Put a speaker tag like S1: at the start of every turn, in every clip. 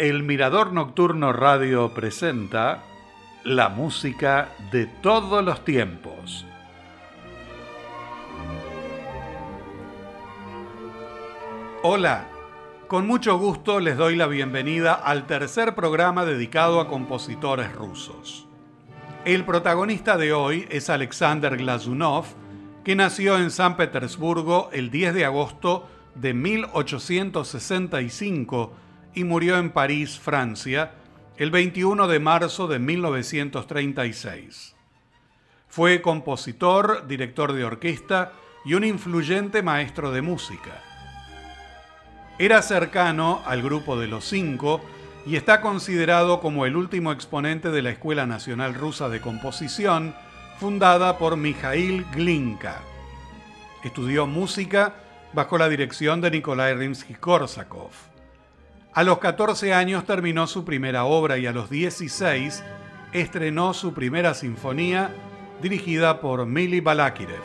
S1: El Mirador Nocturno Radio presenta la música de todos los tiempos. Hola, con mucho gusto les doy la bienvenida al tercer programa dedicado a compositores rusos. El protagonista de hoy es Alexander Glazunov, que nació en San Petersburgo el 10 de agosto de 1865 y murió en París, Francia, el 21 de marzo de 1936. Fue compositor, director de orquesta y un influyente maestro de música. Era cercano al grupo de los cinco y está considerado como el último exponente de la Escuela Nacional Rusa de Composición, fundada por Mikhail Glinka. Estudió música bajo la dirección de Nikolai Rimsky-Korsakov. A los 14 años terminó su primera obra y a los 16 estrenó su primera sinfonía dirigida por Mili Balakirev.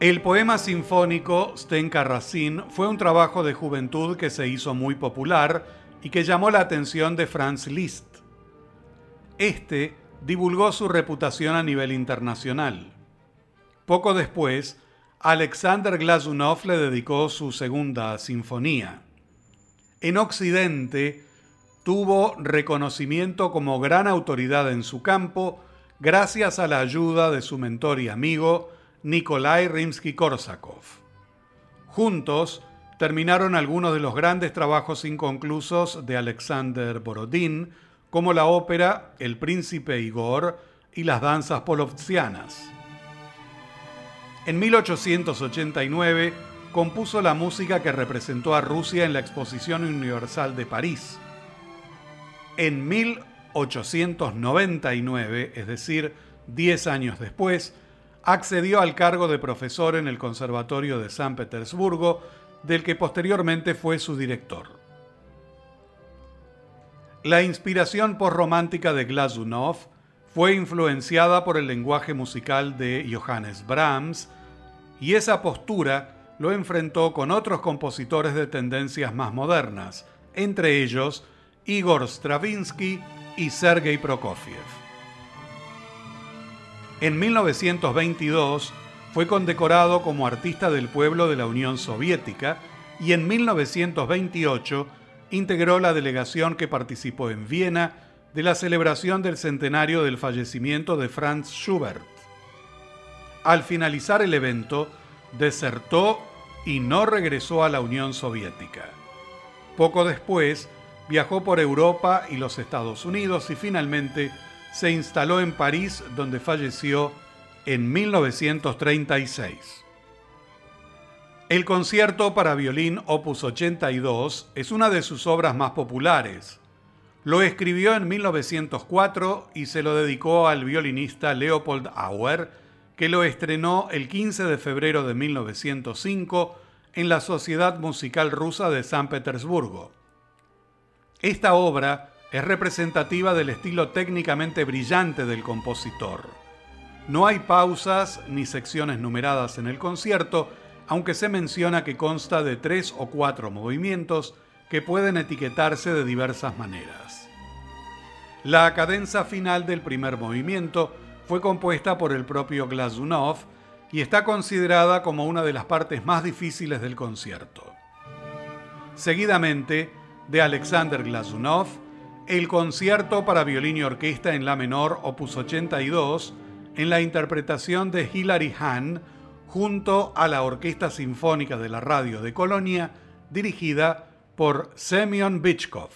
S1: El poema sinfónico Stenka Racine fue un trabajo de juventud que se hizo muy popular y que llamó la atención de Franz Liszt. Este divulgó su reputación a nivel internacional. Poco después, Alexander Glazunov le dedicó su segunda sinfonía en Occidente tuvo reconocimiento como gran autoridad en su campo gracias a la ayuda de su mentor y amigo Nikolai Rimsky-Korsakov. Juntos terminaron algunos de los grandes trabajos inconclusos de Alexander Borodín, como la ópera El príncipe Igor y las danzas polovtsianas. En 1889, compuso la música que representó a Rusia en la Exposición Universal de París. En 1899, es decir, 10 años después, accedió al cargo de profesor en el Conservatorio de San Petersburgo, del que posteriormente fue su director. La inspiración postromántica de Glazunov fue influenciada por el lenguaje musical de Johannes Brahms, y esa postura lo enfrentó con otros compositores de tendencias más modernas, entre ellos Igor Stravinsky y Sergei Prokofiev. En 1922 fue condecorado como artista del pueblo de la Unión Soviética y en 1928 integró la delegación que participó en Viena de la celebración del centenario del fallecimiento de Franz Schubert. Al finalizar el evento, desertó y no regresó a la Unión Soviética. Poco después, viajó por Europa y los Estados Unidos y finalmente se instaló en París donde falleció en 1936. El concierto para violín Opus 82 es una de sus obras más populares. Lo escribió en 1904 y se lo dedicó al violinista Leopold Auer, que lo estrenó el 15 de febrero de 1905 en la Sociedad Musical Rusa de San Petersburgo. Esta obra es representativa del estilo técnicamente brillante del compositor. No hay pausas ni secciones numeradas en el concierto, aunque se menciona que consta de tres o cuatro movimientos que pueden etiquetarse de diversas maneras. La cadenza final del primer movimiento fue compuesta por el propio Glazunov y está considerada como una de las partes más difíciles del concierto. Seguidamente, de Alexander Glazunov, el concierto para violín y orquesta en la menor opus 82 en la interpretación de Hilary Hahn junto a la Orquesta Sinfónica de la Radio de Colonia dirigida por Semyon Bichkov.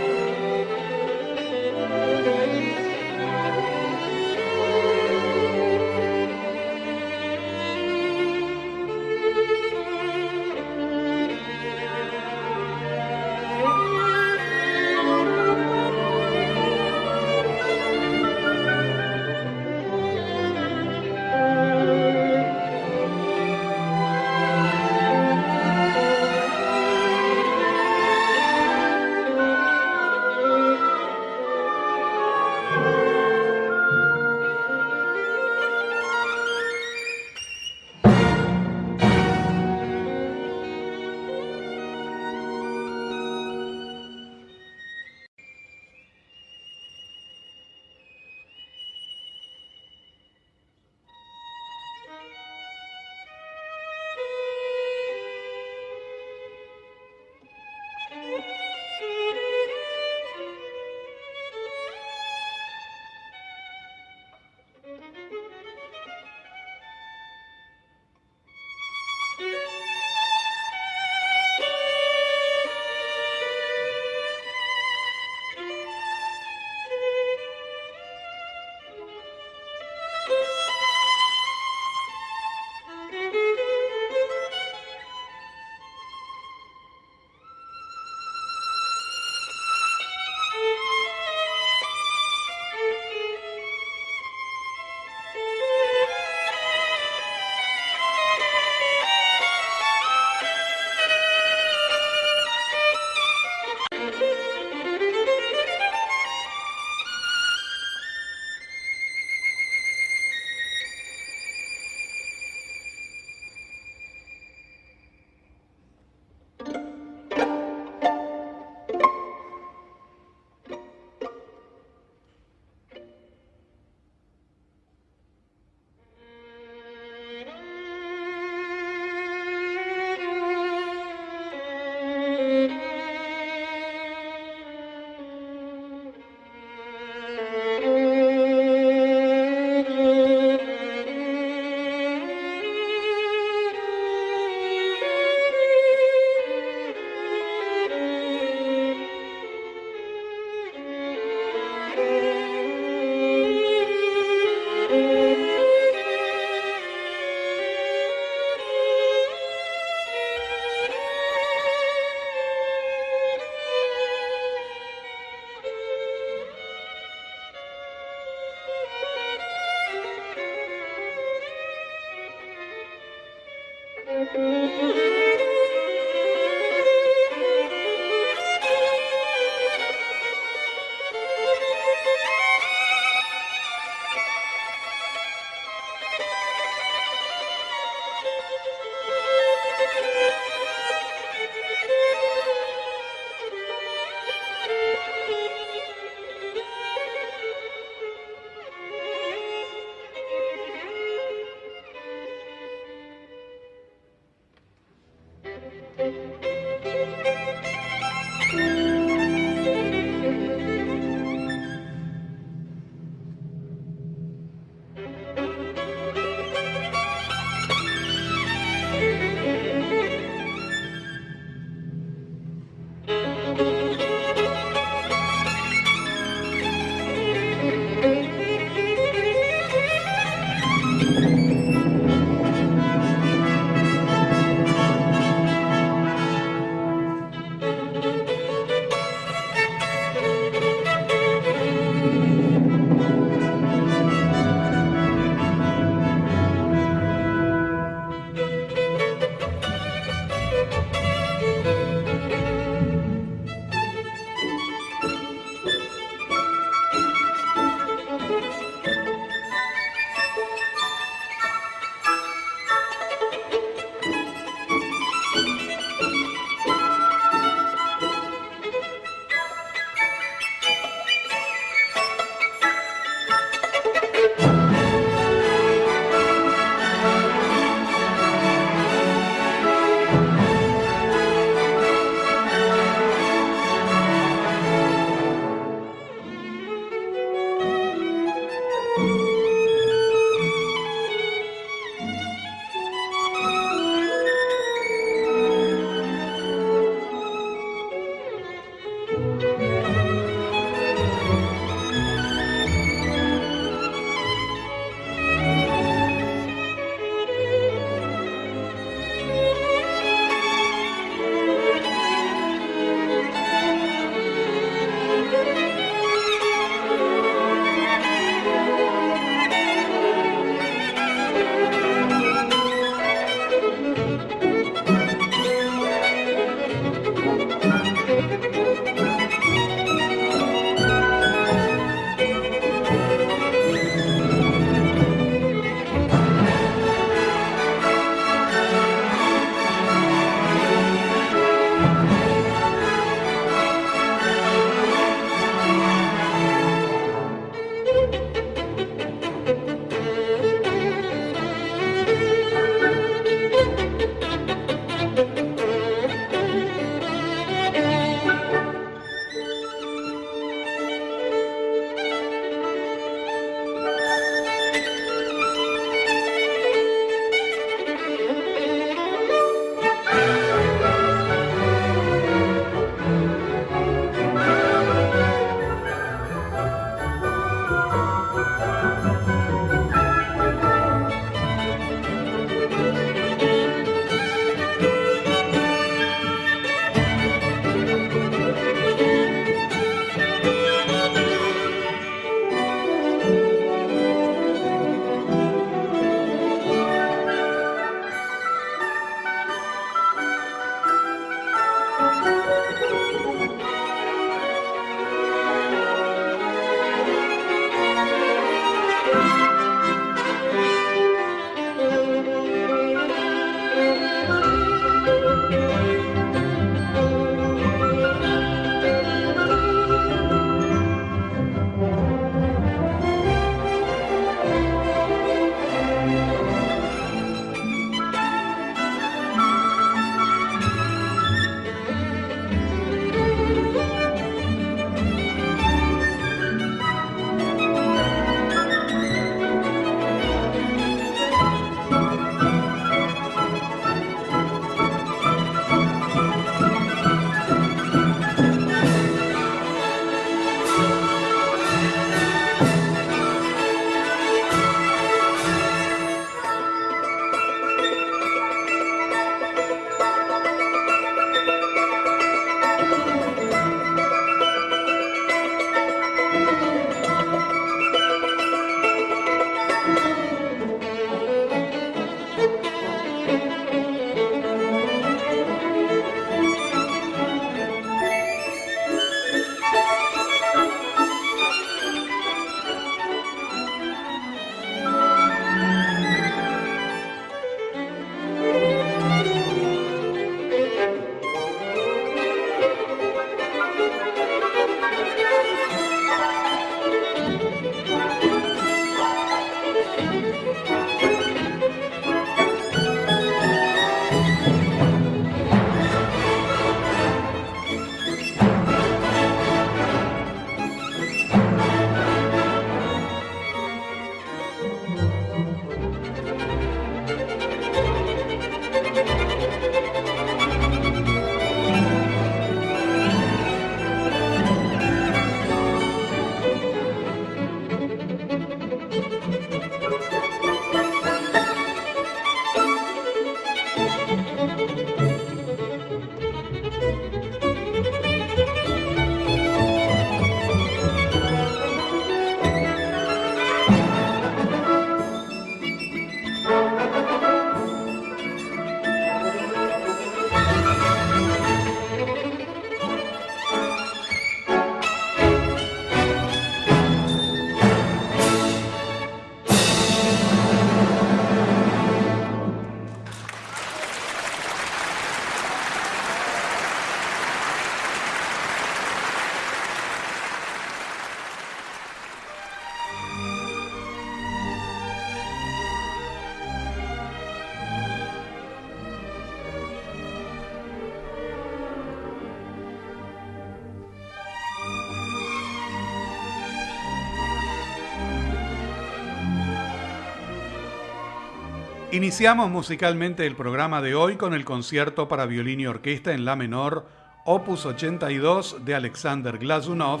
S1: Iniciamos musicalmente el programa de hoy con el concierto para violín y orquesta en la menor, opus 82 de Alexander Glazunov,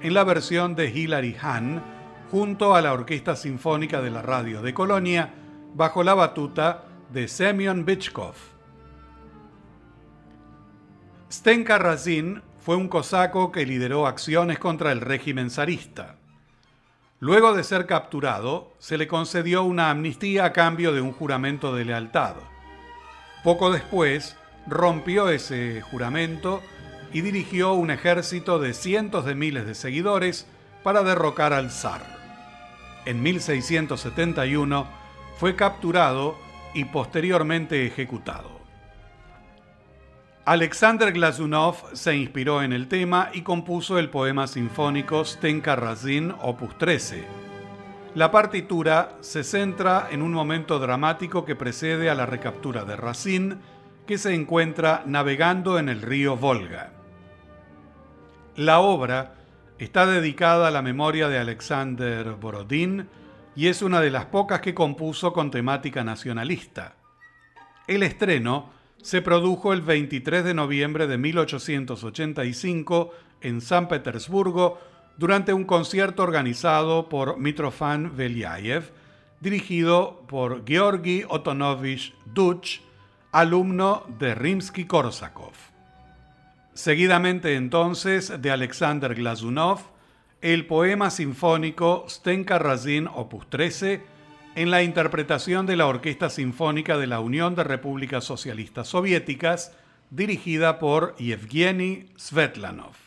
S1: en la versión de Hilary Hahn, junto a la Orquesta Sinfónica de la Radio de Colonia, bajo la batuta de Semyon Bichkov. Stenka Razin fue un cosaco que lideró acciones contra el régimen zarista. Luego de ser capturado, se le concedió una amnistía a cambio de un juramento de lealtad. Poco después, rompió ese juramento y dirigió un ejército de cientos de miles de seguidores para derrocar al zar. En 1671 fue capturado y posteriormente ejecutado. Alexander Glazunov se inspiró en el tema y compuso el poema sinfónico Stenka Razin Opus 13. La partitura se centra en un momento dramático que precede a la recaptura de Razin, que se encuentra navegando en el río Volga. La obra está dedicada a la memoria de Alexander Borodín y es una de las pocas que compuso con temática nacionalista. El estreno se produjo el 23 de noviembre de 1885 en San Petersburgo durante un concierto organizado por Mitrofan Velyayev, dirigido por Georgi Otonovich Duch, alumno de Rimsky-Korsakov. Seguidamente entonces de Alexander Glazunov, el poema sinfónico Stenka Razin Opus 13, en la interpretación de la Orquesta Sinfónica de la Unión de Repúblicas Socialistas Soviéticas, dirigida por Yevgeny Svetlanov.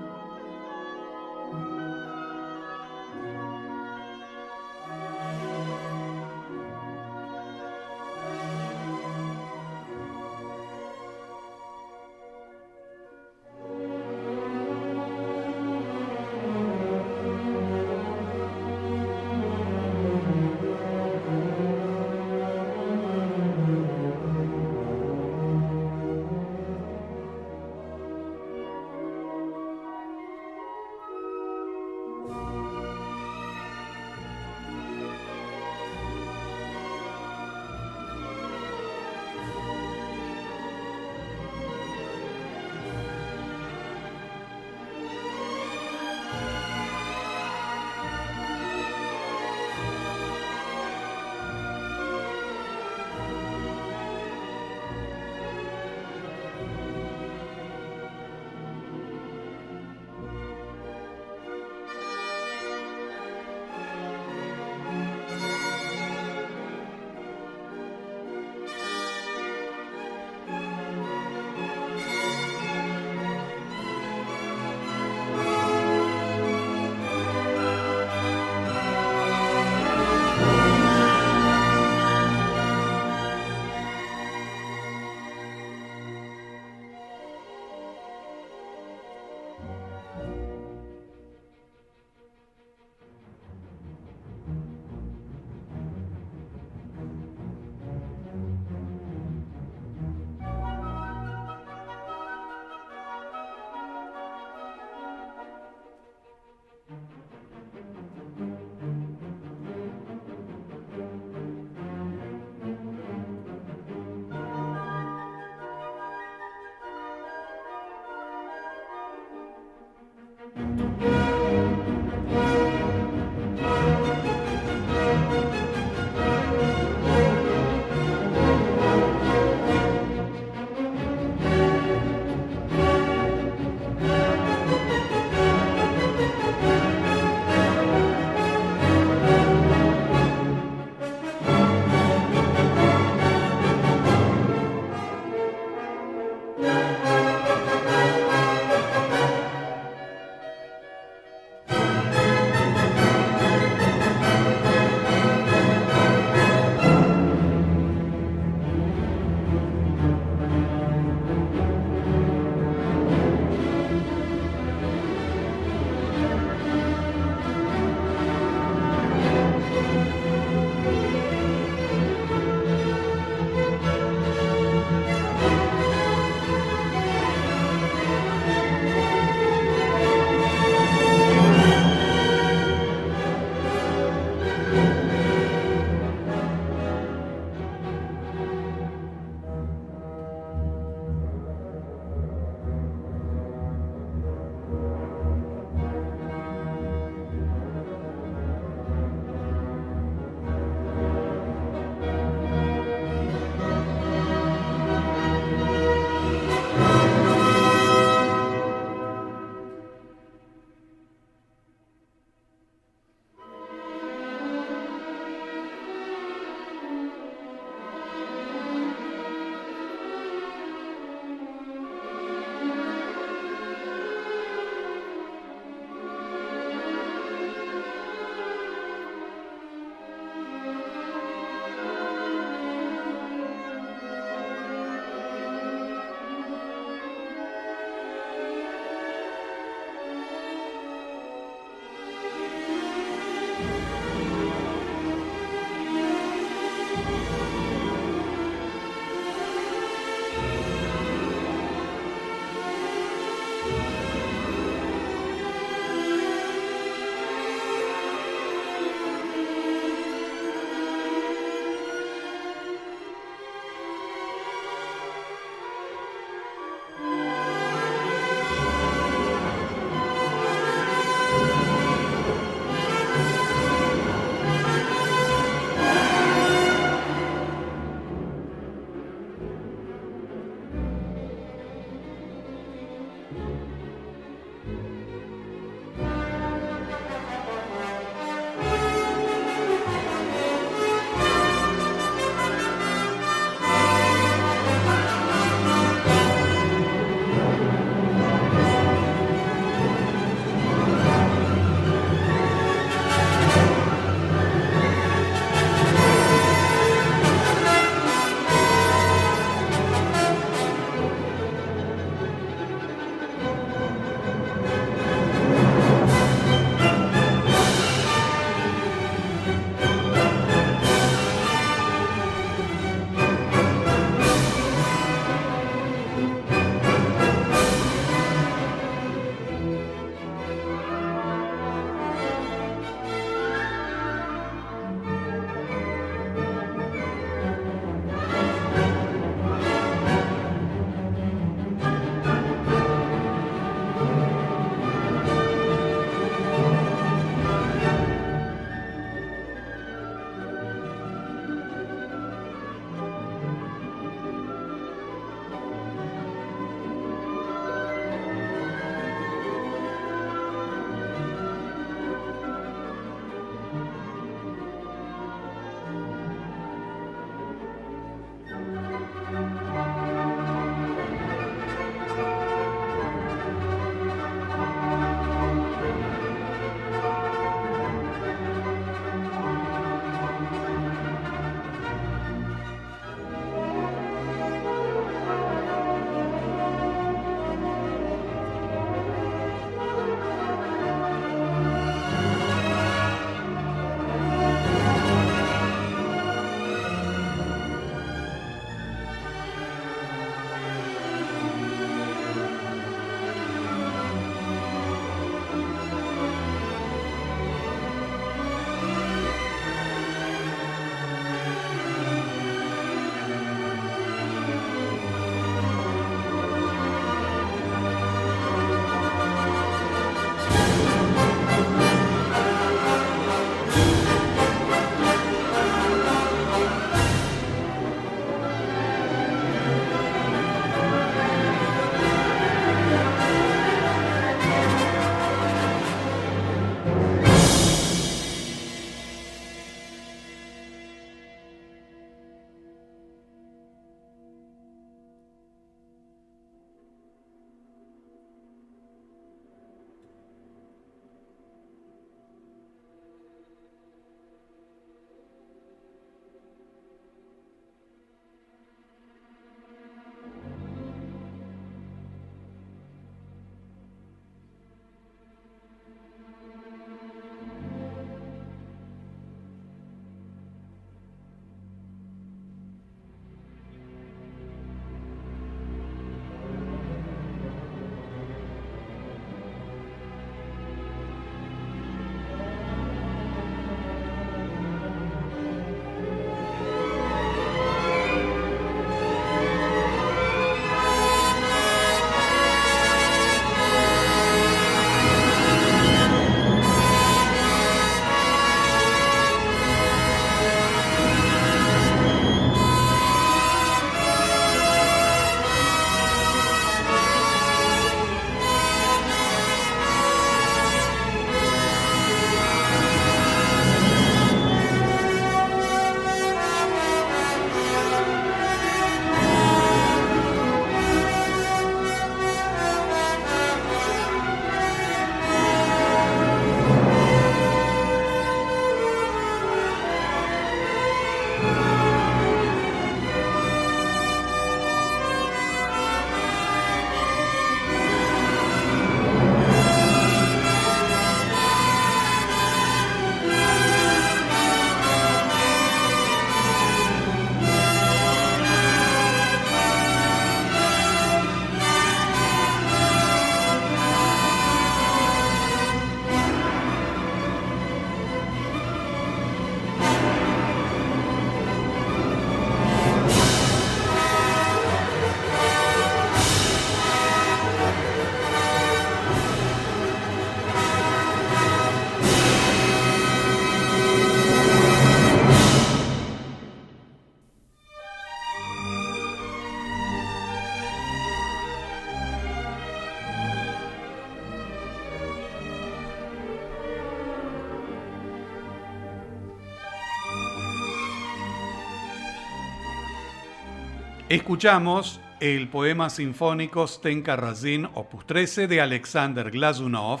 S1: Escuchamos el poema sinfónico Stenka Razin Opus 13 de Alexander Glazunov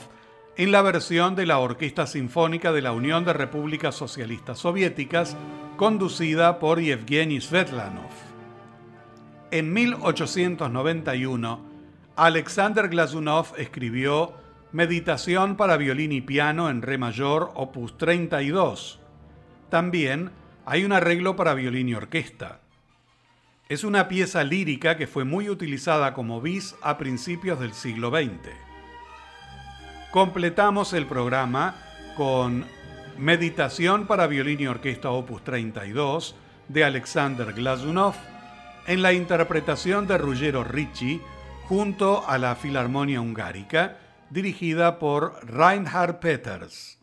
S1: en la versión de la Orquesta Sinfónica de la Unión de Repúblicas Socialistas Soviéticas, conducida por Yevgeny Svetlanov. En 1891, Alexander Glazunov escribió Meditación para violín y piano en re mayor, opus 32. También hay un arreglo para violín y orquesta. Es una pieza lírica que fue muy utilizada como bis a principios del siglo XX. Completamos el programa con Meditación para violín y orquesta opus 32 de Alexander Glazunov en la interpretación de Ruggero Ricci junto a la Filarmonia Hungárica dirigida por Reinhard Peters.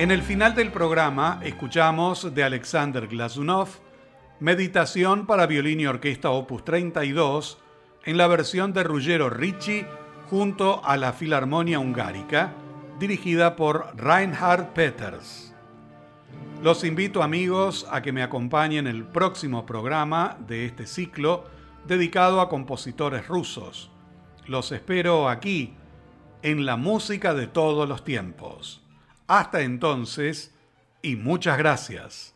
S1: En el final del programa escuchamos de Alexander Glazunov Meditación para violín y orquesta opus 32 en la versión de Ruggero Ricci junto a la Filarmonia Hungárica dirigida por Reinhard Peters. Los invito amigos a que me acompañen el próximo programa de este ciclo dedicado a compositores rusos. Los espero aquí, en la música de todos los tiempos. Hasta entonces, y muchas gracias.